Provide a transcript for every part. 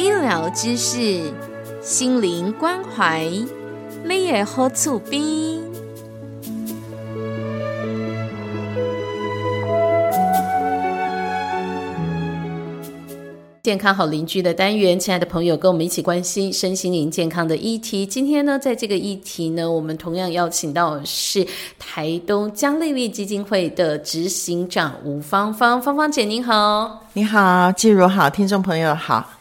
医疗知识，心灵关怀，你也好厝边。健康好邻居的单元，亲爱的朋友，跟我们一起关心身心灵健康的议题。今天呢，在这个议题呢，我们同样邀请到的是台东江丽丽基金会的执行长吴芳芳，芳芳姐您好，你好，季如好，听众朋友好。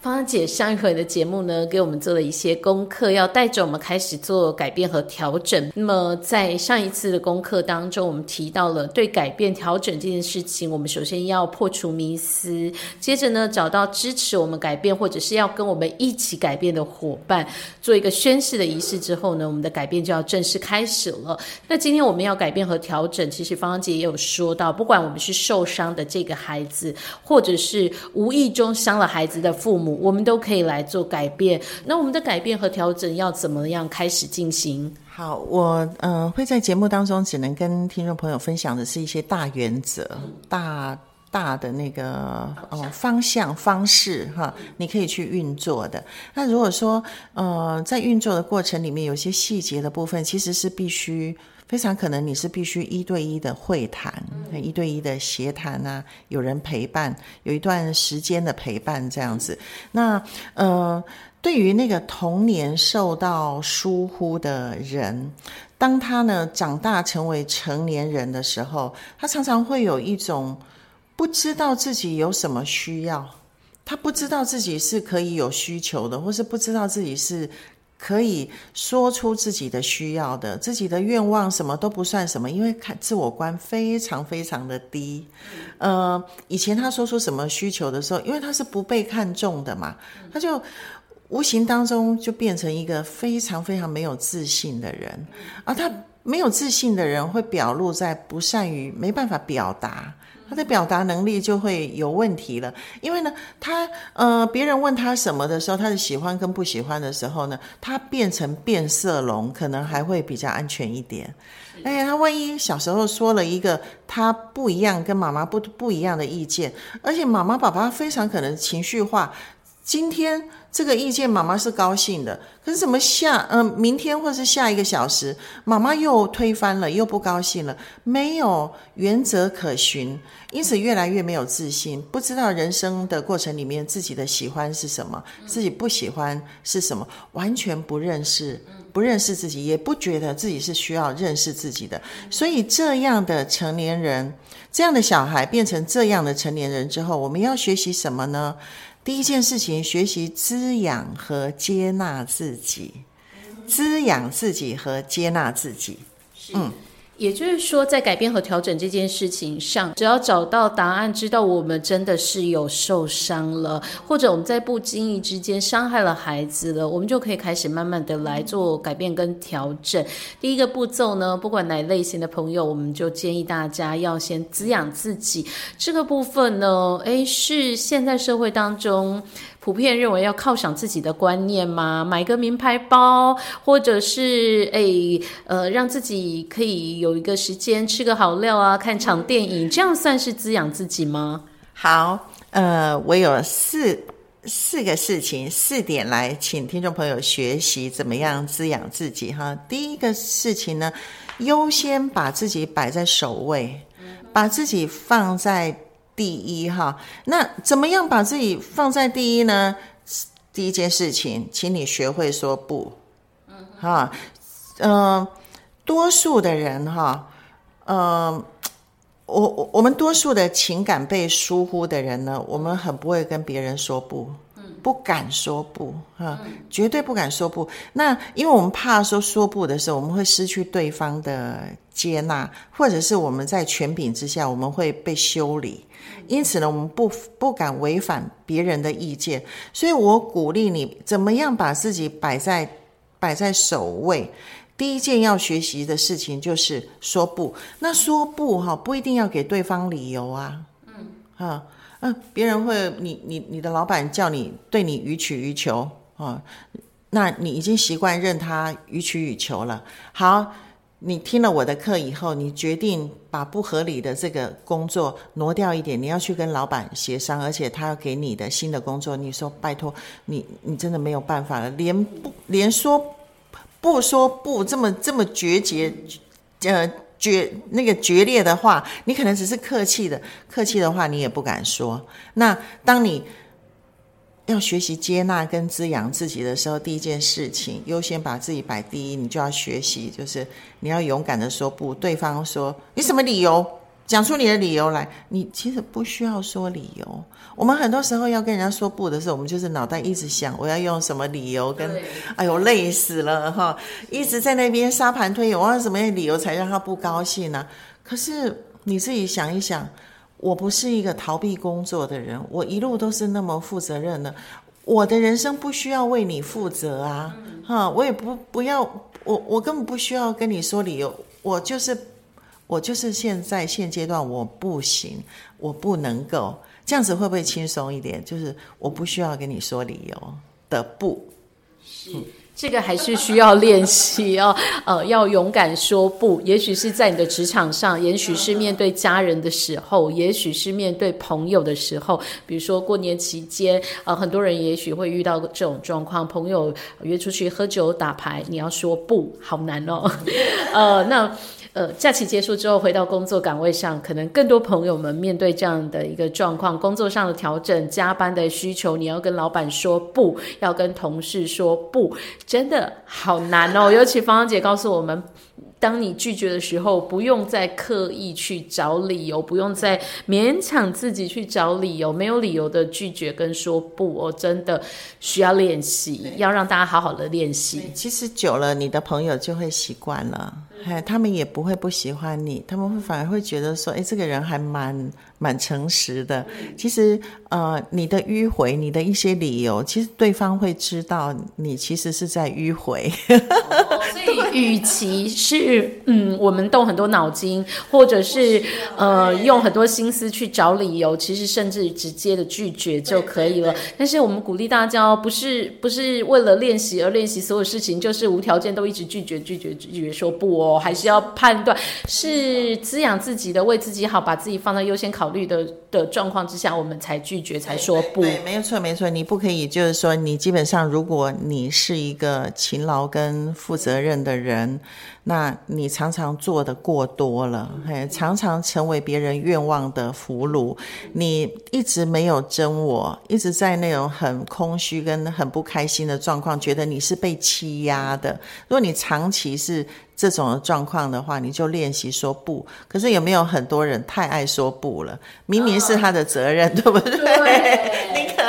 芳姐上一回的节目呢，给我们做了一些功课，要带着我们开始做改变和调整。那么在上一次的功课当中，我们提到了对改变调整这件事情，我们首先要破除迷思，接着呢找到支持我们改变或者是要跟我们一起改变的伙伴，做一个宣誓的仪式之后呢，我们的改变就要正式开始了。那今天我们要改变和调整，其实芳姐也有说到，不管我们是受伤的这个孩子，或者是无意中伤了孩子的父母。我们都可以来做改变。那我们的改变和调整要怎么样开始进行？好，我嗯会在节目当中只能跟听众朋友分享的是一些大原则、大大的那个哦方向方式哈，你可以去运作的。那如果说呃在运作的过程里面有些细节的部分，其实是必须。非常可能你是必须一对一的会谈，一对一的协谈啊，有人陪伴，有一段时间的陪伴这样子。那呃，对于那个童年受到疏忽的人，当他呢长大成为成年人的时候，他常常会有一种不知道自己有什么需要，他不知道自己是可以有需求的，或是不知道自己是。可以说出自己的需要的，自己的愿望什么都不算什么，因为看自我观非常非常的低。呃，以前他说出什么需求的时候，因为他是不被看重的嘛，他就无形当中就变成一个非常非常没有自信的人。而他没有自信的人，会表露在不善于没办法表达。他的表达能力就会有问题了，因为呢，他呃，别人问他什么的时候，他的喜欢跟不喜欢的时候呢，他变成变色龙，可能还会比较安全一点。哎，他万一小时候说了一个他不一样、跟妈妈不不一样的意见，而且妈妈爸爸非常可能情绪化。今天这个意见，妈妈是高兴的，可是怎么下嗯，明天或是下一个小时，妈妈又推翻了，又不高兴了，没有原则可循，因此越来越没有自信，不知道人生的过程里面自己的喜欢是什么，自己不喜欢是什么，完全不认识，不认识自己，也不觉得自己是需要认识自己的，所以这样的成年人，这样的小孩变成这样的成年人之后，我们要学习什么呢？第一件事情，学习滋养和接纳自己，滋养自己和接纳自己。嗯。也就是说，在改变和调整这件事情上，只要找到答案，知道我们真的是有受伤了，或者我们在不经意之间伤害了孩子了，我们就可以开始慢慢的来做改变跟调整。第一个步骤呢，不管哪类型的朋友，我们就建议大家要先滋养自己。这个部分呢，诶，是现在社会当中。普遍认为要犒赏自己的观念吗？买个名牌包，或者是诶呃，让自己可以有一个时间吃个好料啊，看场电影，这样算是滋养自己吗？好，呃，我有四四个事情，四点来，请听众朋友学习怎么样滋养自己哈。第一个事情呢，优先把自己摆在首位，把自己放在。第一哈，那怎么样把自己放在第一呢？第一件事情，请你学会说不。嗯，哈，嗯，多数的人哈，嗯，我我我们多数的情感被疏忽的人呢，我们很不会跟别人说不。嗯，不敢说不啊，绝对不敢说不。那因为我们怕说说不的时候，我们会失去对方的接纳，或者是我们在权柄之下，我们会被修理。因此呢，我们不不敢违反别人的意见。所以我鼓励你，怎么样把自己摆在摆在首位。第一件要学习的事情就是说不。那说不哈，不一定要给对方理由啊。嗯啊嗯，别人会你你你的老板叫你对你予取予求啊，那你已经习惯任他予取予求了。好，你听了我的课以后，你决定把不合理的这个工作挪掉一点，你要去跟老板协商，而且他要给你的新的工作，你说拜托你你真的没有办法了，连不连说。不说不这么这么决绝，呃决那个决裂的话，你可能只是客气的，客气的话你也不敢说。那当你要学习接纳跟滋养自己的时候，第一件事情优先把自己摆第一，你就要学习，就是你要勇敢的说不。对方说你什么理由？讲出你的理由来，你其实不需要说理由。我们很多时候要跟人家说不的时候，我们就是脑袋一直想我要用什么理由，跟哎呦累死了哈，一直在那边沙盘推演，我要什么理由才让他不高兴呢？可是你自己想一想，我不是一个逃避工作的人，我一路都是那么负责任的，我的人生不需要为你负责啊，哈，我也不不要，我我根本不需要跟你说理由，我就是。我就是现在现阶段我不行，我不能够这样子，会不会轻松一点？就是我不需要跟你说理由的不。是这个还是需要练习哦，呃，要勇敢说不。也许是在你的职场上，也许是面对家人的时候，也许是面对朋友的时候。比如说过年期间，呃，很多人也许会遇到这种状况，朋友约出去喝酒打牌，你要说不好难哦。呃，那。呃，假期结束之后回到工作岗位上，可能更多朋友们面对这样的一个状况：工作上的调整、加班的需求，你要跟老板说不，要跟同事说不，真的好难哦。尤其芳芳姐告诉我们。当你拒绝的时候，不用再刻意去找理由，不用再勉强自己去找理由，没有理由的拒绝跟说不，我真的需要练习，要让大家好好的练习。其实久了，你的朋友就会习惯了，哎，他们也不会不喜欢你，他们会反而会觉得说，哎，这个人还蛮蛮诚实的。其实，呃，你的迂回，你的一些理由，其实对方会知道你其实是在迂回。所以，与其是嗯，我们动很多脑筋，或者是呃用很多心思去找理由，其实甚至直接的拒绝就可以了。但是我们鼓励大家，不是不是为了练习而练习所有事情，就是无条件都一直拒绝拒绝拒绝说不哦，还是要判断是滋养自己的，为自己好，把自己放在优先考虑的的状况之下，我们才拒绝才说不。对，没有错没错，你不可以就是说，你基本上如果你是一个勤劳跟负责任的人。那你常常做的过多了，嘿，常常成为别人愿望的俘虏。你一直没有真我，一直在那种很空虚跟很不开心的状况，觉得你是被欺压的。如果你长期是这种状况的话，你就练习说不。可是有没有很多人太爱说不了？明明是他的责任，对不对？你可。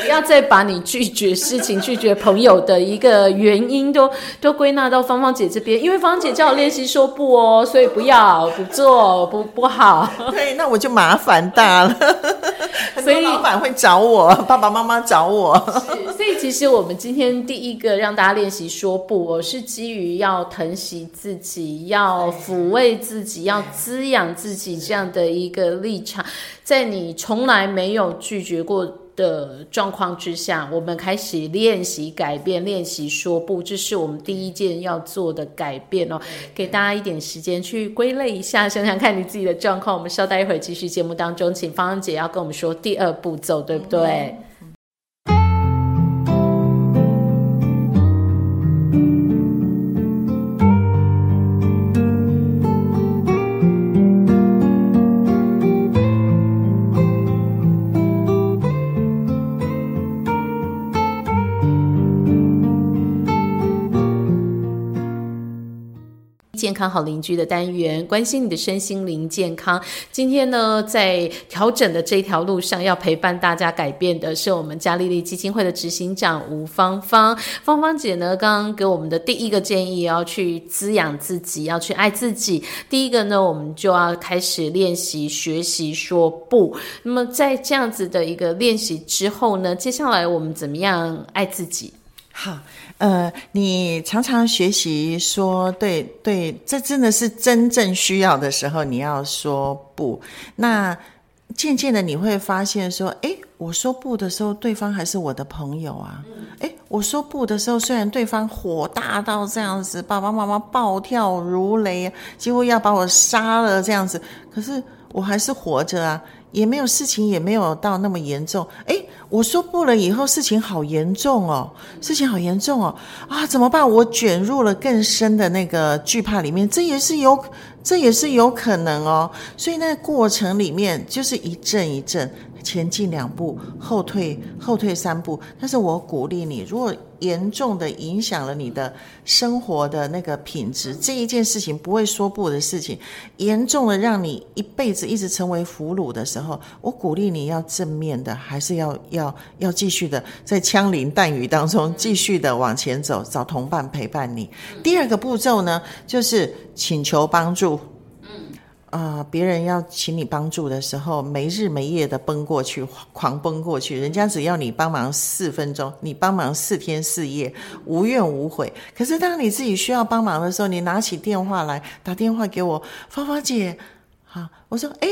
不要再把你拒绝事情、拒绝朋友的一个原因都 都归纳到芳芳姐这边，因为芳芳姐叫我练习说不哦，所以不要、不做、不不好。对，那我就麻烦大了。所以老板会找我，爸爸妈妈找我。所以其实我们今天第一个让大家练习说不，我是基于要疼惜自己、要抚慰自己、要滋养自己这样的一个立场，在你从来没有拒绝过。的状况之下，我们开始练习改变，练习说不，这是我们第一件要做的改变哦。给大家一点时间去归类一下，想想看你自己的状况。我们稍待一会儿，继续节目当中，请芳芳姐要跟我们说第二步骤，对不对？健康好邻居的单元，关心你的身心灵健康。今天呢，在调整的这条路上，要陪伴大家改变的是我们嘉丽丽基金会的执行长吴芳芳。芳芳姐呢，刚刚给我们的第一个建议，要去滋养自己，要去爱自己。第一个呢，我们就要开始练习学习说不。那么在这样子的一个练习之后呢，接下来我们怎么样爱自己？好，呃，你常常学习说对对，这真的是真正需要的时候，你要说不。那渐渐的你会发现说，诶，我说不的时候，对方还是我的朋友啊。诶，我说不的时候，虽然对方火大到这样子，爸爸妈妈暴跳如雷，几乎要把我杀了这样子，可是我还是活着啊。也没有事情，也没有到那么严重。哎，我说不了以后，事情好严重哦，事情好严重哦，啊，怎么办？我卷入了更深的那个惧怕里面，这也是有，这也是有可能哦。所以那过程里面就是一阵一阵。前进两步，后退后退三步。但是我鼓励你，如果严重的影响了你的生活的那个品质，这一件事情不会说不的事情，严重的让你一辈子一直成为俘虏的时候，我鼓励你要正面的，还是要要要继续的在枪林弹雨当中继续的往前走，找同伴陪伴你。第二个步骤呢，就是请求帮助。啊，别人要请你帮助的时候，没日没夜的奔过去，狂奔过去。人家只要你帮忙四分钟，你帮忙四天四夜，无怨无悔。可是当你自己需要帮忙的时候，你拿起电话来，打电话给我，芳芳姐，好，我说，哎，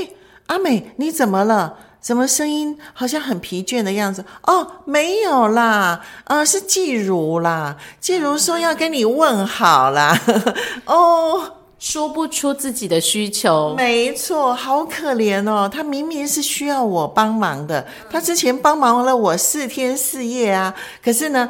阿美，你怎么了？怎么声音好像很疲倦的样子？哦，没有啦，啊，是季如啦，季如说要跟你问好啦，哦。说不出自己的需求，没错，好可怜哦。他明明是需要我帮忙的，他之前帮忙了我四天四夜啊。可是呢，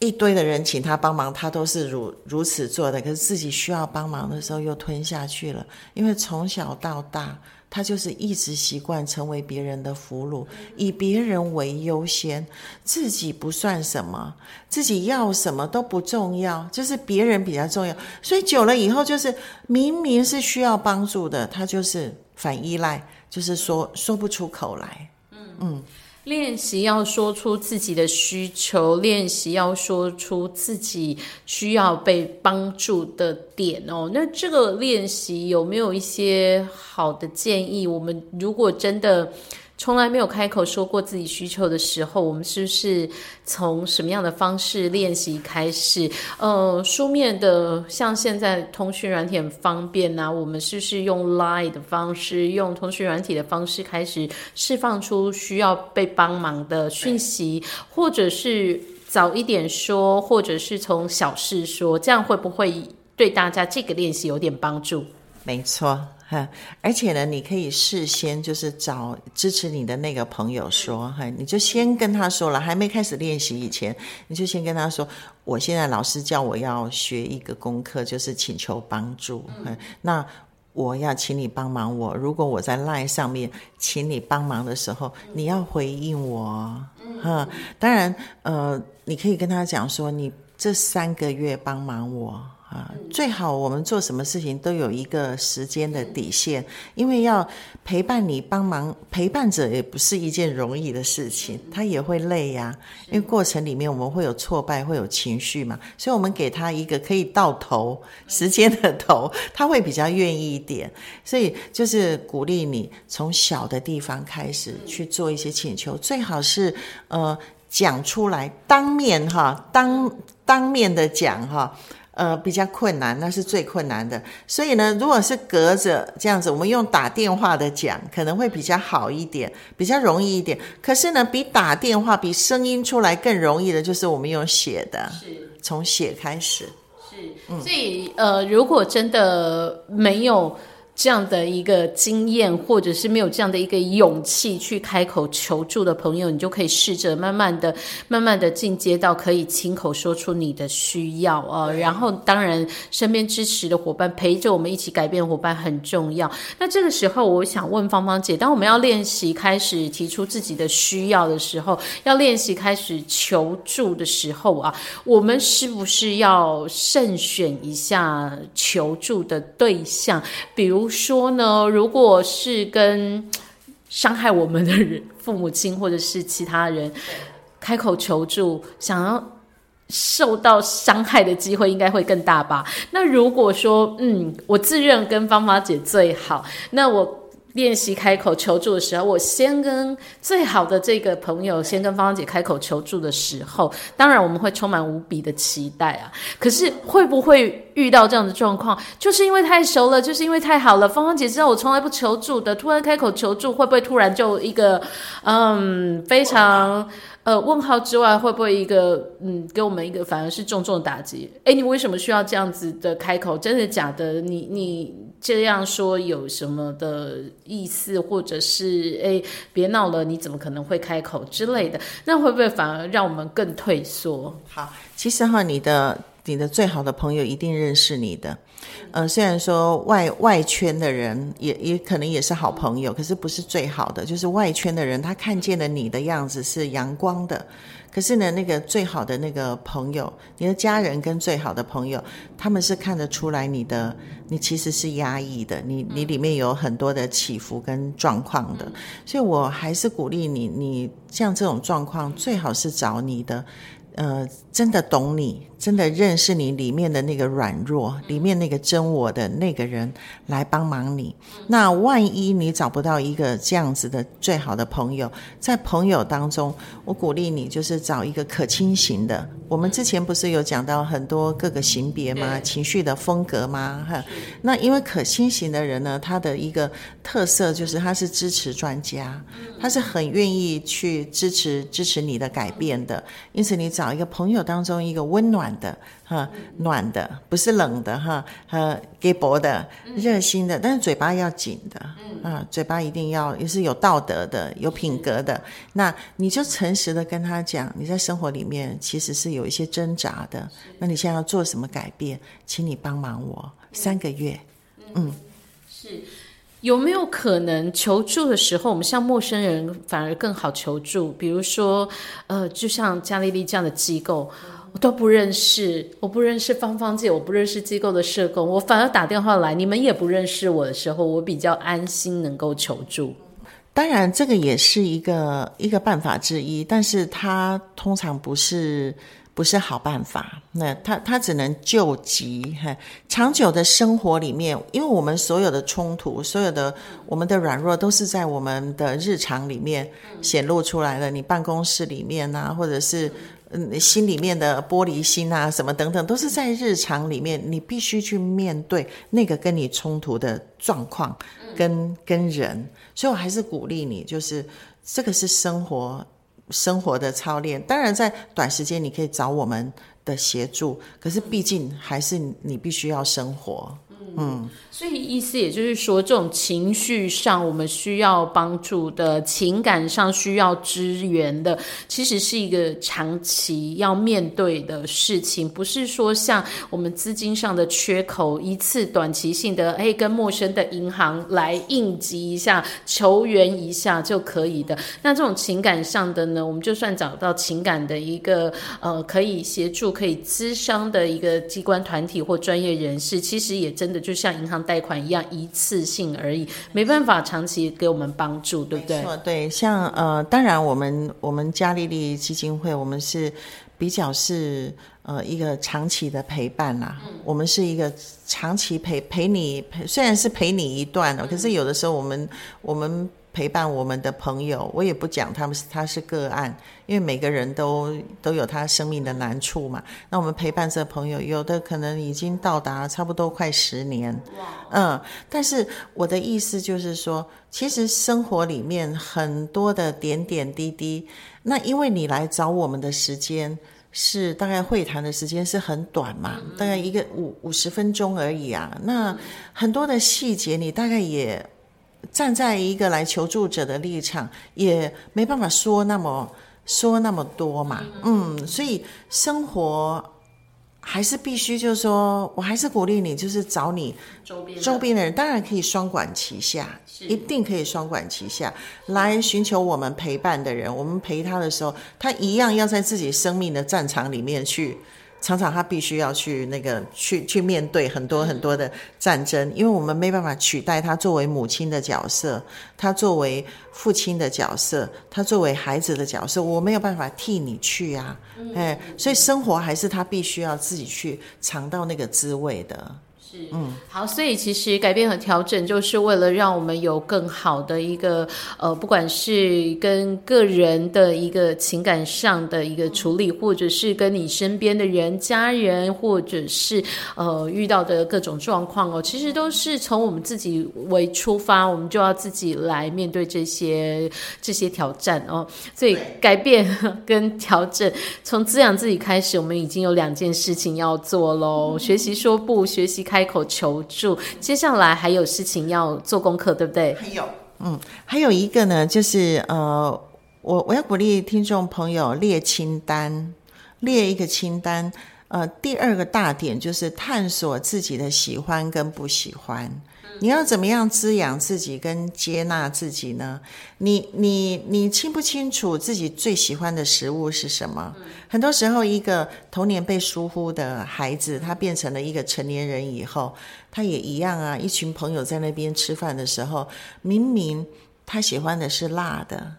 一堆的人请他帮忙，他都是如如此做的。可是自己需要帮忙的时候，又吞下去了，因为从小到大。他就是一直习惯成为别人的俘虏，以别人为优先，自己不算什么，自己要什么都不重要，就是别人比较重要。所以久了以后，就是明明是需要帮助的，他就是反依赖，就是说说不出口来。嗯嗯。练习要说出自己的需求，练习要说出自己需要被帮助的点哦。那这个练习有没有一些好的建议？我们如果真的。从来没有开口说过自己需求的时候，我们是不是从什么样的方式练习开始？呃，书面的，像现在通讯软体很方便呐，我们是不是用 Line 的方式，用通讯软体的方式开始释放出需要被帮忙的讯息，或者是早一点说，或者是从小事说，这样会不会对大家这个练习有点帮助？没错。哈，而且呢，你可以事先就是找支持你的那个朋友说，哈，你就先跟他说了，还没开始练习以前，你就先跟他说，我现在老师叫我要学一个功课，就是请求帮助，那我要请你帮忙我，如果我在 LINE 上面请你帮忙的时候，你要回应我，哈，当然，呃，你可以跟他讲说，你这三个月帮忙我。啊，最好我们做什么事情都有一个时间的底线，因为要陪伴你、帮忙陪伴者也不是一件容易的事情，他也会累呀。因为过程里面我们会有挫败，会有情绪嘛，所以我们给他一个可以到头时间的头，他会比较愿意一点。所以就是鼓励你从小的地方开始去做一些请求，最好是呃讲出来，当面哈，当当面的讲哈。呃，比较困难，那是最困难的。所以呢，如果是隔着这样子，我们用打电话的讲，可能会比较好一点，比较容易一点。可是呢，比打电话、比声音出来更容易的，就是我们用写的，是从写开始。是，所以呃，如果真的没有。这样的一个经验，或者是没有这样的一个勇气去开口求助的朋友，你就可以试着慢慢的、慢慢的进阶到可以亲口说出你的需要啊。然后，当然身边支持的伙伴陪着我们一起改变伙伴很重要。那这个时候，我想问芳芳姐，当我们要练习开始提出自己的需要的时候，要练习开始求助的时候啊，我们是不是要慎选一下求助的对象？比如。说呢，如果是跟伤害我们的人、父母亲或者是其他人开口求助，想要受到伤害的机会应该会更大吧？那如果说，嗯，我自认跟芳芳姐最好，那我。练习开口求助的时候，我先跟最好的这个朋友，先跟芳芳姐开口求助的时候，当然我们会充满无比的期待啊。可是会不会遇到这样的状况？就是因为太熟了，就是因为太好了。芳芳姐知道我从来不求助的，突然开口求助，会不会突然就一个嗯非常呃问号之外，会不会一个嗯给我们一个反而是重重的打击？哎，你为什么需要这样子的开口？真的假的？你你。这样说有什么的意思，或者是哎，别闹了，你怎么可能会开口之类的？那会不会反而让我们更退缩？好，其实哈，你的你的最好的朋友一定认识你的，呃，虽然说外外圈的人也也可能也是好朋友，可是不是最好的，就是外圈的人他看见了你的样子是阳光的。可是呢，那个最好的那个朋友，你的家人跟最好的朋友，他们是看得出来你的，你其实是压抑的，你你里面有很多的起伏跟状况的，所以我还是鼓励你，你像这种状况，最好是找你的。呃，真的懂你，真的认识你里面的那个软弱，里面那个真我的那个人来帮忙你。那万一你找不到一个这样子的最好的朋友，在朋友当中，我鼓励你就是找一个可亲型的。我们之前不是有讲到很多各个型别吗？情绪的风格吗？哈，那因为可亲型的人呢，他的一个特色就是他是支持专家，他是很愿意去支持支持你的改变的。因此，你找一个朋友当中一个温暖的。哈，暖的不是冷的哈，呃，给薄的，热心的，但是嘴巴要紧的，啊，嘴巴一定要也是有道德的，有品格的。那你就诚实的跟他讲，你在生活里面其实是有一些挣扎的。那你现在要做什么改变？请你帮忙我三个月。嗯，是有没有可能求助的时候，我们向陌生人反而更好求助？比如说，呃，就像加利利这样的机构。我都不认识，我不认识芳芳姐，我不认识机构的社工，我反而打电话来，你们也不认识我的时候，我比较安心能够求助。当然，这个也是一个一个办法之一，但是它通常不是不是好办法。那他他只能救急。哈，长久的生活里面，因为我们所有的冲突，所有的我们的软弱，都是在我们的日常里面显露出来的。你办公室里面啊，或者是。嗯，心里面的玻璃心啊，什么等等，都是在日常里面，你必须去面对那个跟你冲突的状况，跟跟人。所以我还是鼓励你，就是这个是生活生活的操练。当然，在短时间你可以找我们的协助，可是毕竟还是你必须要生活。嗯，所以意思也就是说，这种情绪上我们需要帮助的，情感上需要支援的，其实是一个长期要面对的事情，不是说像我们资金上的缺口，一次短期性的，哎，跟陌生的银行来应急一下、求援一下就可以的。那这种情感上的呢，我们就算找到情感的一个呃可以协助、可以咨商的一个机关团体或专业人士，其实也真的。就像银行贷款一样，一次性而已，没办法长期给我们帮助，对不对？没错对，像呃，当然我们我们嘉利利基金会，我们是比较是呃一个长期的陪伴啦。我们是一个长期陪陪你陪，虽然是陪你一段了，可是有的时候我们我们。陪伴我们的朋友，我也不讲他们是他是个案，因为每个人都都有他生命的难处嘛。那我们陪伴这朋友，有的可能已经到达差不多快十年，嗯。但是我的意思就是说，其实生活里面很多的点点滴滴，那因为你来找我们的时间。是大概会谈的时间是很短嘛，大概一个五五十分钟而已啊。那很多的细节，你大概也站在一个来求助者的立场，也没办法说那么说那么多嘛。嗯，所以生活。还是必须，就是说，我还是鼓励你，就是找你周边周边的人，当然可以双管齐下，一定可以双管齐下来寻求我们陪伴的人。我们陪他的时候，他一样要在自己生命的战场里面去。常常他必须要去那个去去面对很多很多的战争，因为我们没办法取代他作为母亲的角色，他作为父亲的角色，他作为孩子的角色，我没有办法替你去啊，哎，所以生活还是他必须要自己去尝到那个滋味的。是，嗯，好，所以其实改变和调整，就是为了让我们有更好的一个，呃，不管是跟个人的一个情感上的一个处理，或者是跟你身边的人、家人，或者是呃遇到的各种状况哦，其实都是从我们自己为出发，我们就要自己来面对这些这些挑战哦。所以改变跟调整，从滋养自己开始，我们已经有两件事情要做喽：学习说不，学习开。开口求助，接下来还有事情要做功课，对不对？还有，嗯，还有一个呢，就是呃，我我要鼓励听众朋友列清单，列一个清单。呃，第二个大点就是探索自己的喜欢跟不喜欢。你要怎么样滋养自己跟接纳自己呢？你你你清不清楚自己最喜欢的食物是什么？很多时候，一个童年被疏忽的孩子，他变成了一个成年人以后，他也一样啊。一群朋友在那边吃饭的时候，明明他喜欢的是辣的，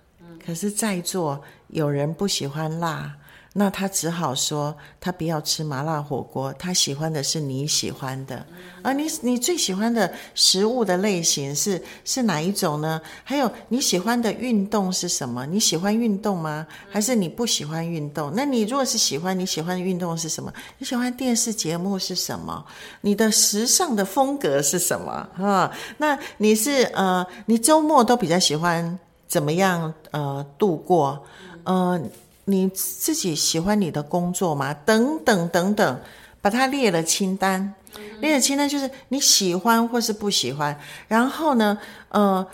可是在座有人不喜欢辣。那他只好说，他不要吃麻辣火锅，他喜欢的是你喜欢的。而你你最喜欢的食物的类型是是哪一种呢？还有你喜欢的运动是什么？你喜欢运动吗？还是你不喜欢运动？那你如果是喜欢，你喜欢的运动是什么？你喜欢电视节目是什么？你的时尚的风格是什么？啊，那你是呃，你周末都比较喜欢怎么样呃度过？嗯。你自己喜欢你的工作吗？等等等等，把它列了清单，列了清单就是你喜欢或是不喜欢。然后呢，呃，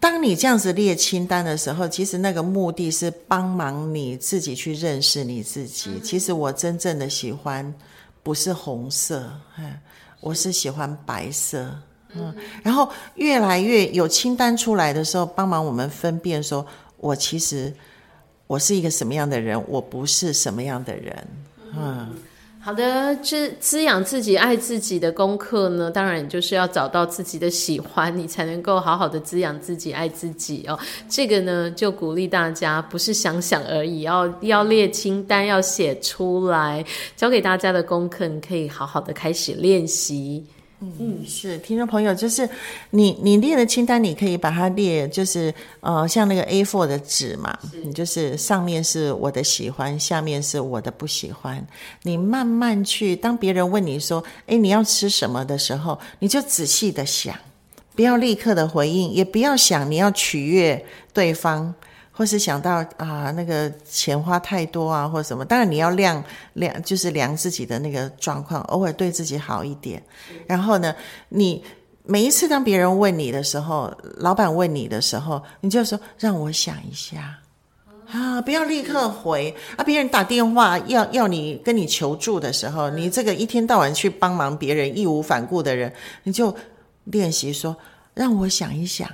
当你这样子列清单的时候，其实那个目的是帮忙你自己去认识你自己。其实我真正的喜欢不是红色，哎，我是喜欢白色。嗯，然后越来越有清单出来的时候，帮忙我们分辨说，我其实。我是一个什么样的人？我不是什么样的人。嗯，好的，滋滋养自己、爱自己的功课呢，当然就是要找到自己的喜欢，你才能够好好的滋养自己、爱自己哦。这个呢，就鼓励大家，不是想想而已，要要列清单，要写出来，教给大家的功课，你可以好好的开始练习。嗯，是听众朋友，就是你你列的清单，你可以把它列，就是呃，像那个 A4 的纸嘛，你就是上面是我的喜欢，下面是我的不喜欢。你慢慢去，当别人问你说，哎，你要吃什么的时候，你就仔细的想，不要立刻的回应，也不要想你要取悦对方。或是想到啊，那个钱花太多啊，或者什么，当然你要量量，就是量自己的那个状况，偶尔对自己好一点。然后呢，你每一次当别人问你的时候，老板问你的时候，你就说让我想一下啊，不要立刻回啊。别人打电话要要你跟你求助的时候，你这个一天到晚去帮忙别人义无反顾的人，你就练习说让我想一想。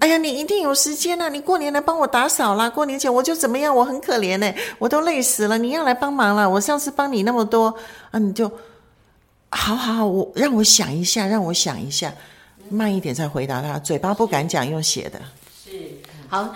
哎呀，你一定有时间啊！你过年来帮我打扫啦，过年前我就怎么样？我很可怜呢，我都累死了。你要来帮忙了，我上次帮你那么多啊，你就好好好，我让我想一下，让我想一下，慢一点再回答他。嘴巴不敢讲，用写的。是好。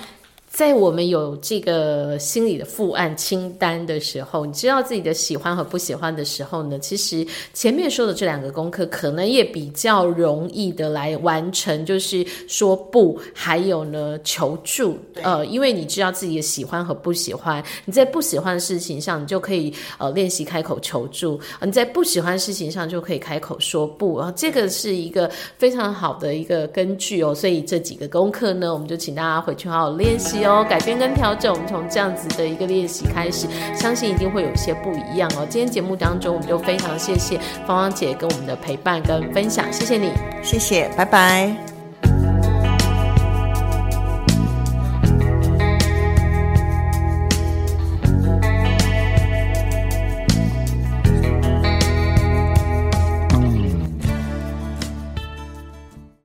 在我们有这个心理的负案清单的时候，你知道自己的喜欢和不喜欢的时候呢，其实前面说的这两个功课可能也比较容易的来完成，就是说不，还有呢求助，呃，因为你知道自己的喜欢和不喜欢，你在不喜欢的事情上，你就可以呃练习开口求助；你在不喜欢的事情上，就可以开口说不。啊，这个是一个非常好的一个根据哦。所以这几个功课呢，我们就请大家回去好好练习。哦。改变跟调整，我们从这样子的一个练习开始，相信一定会有一些不一样哦。今天节目当中，我们就非常谢谢芳芳姐跟我们的陪伴跟分享，谢谢你，谢谢，拜拜。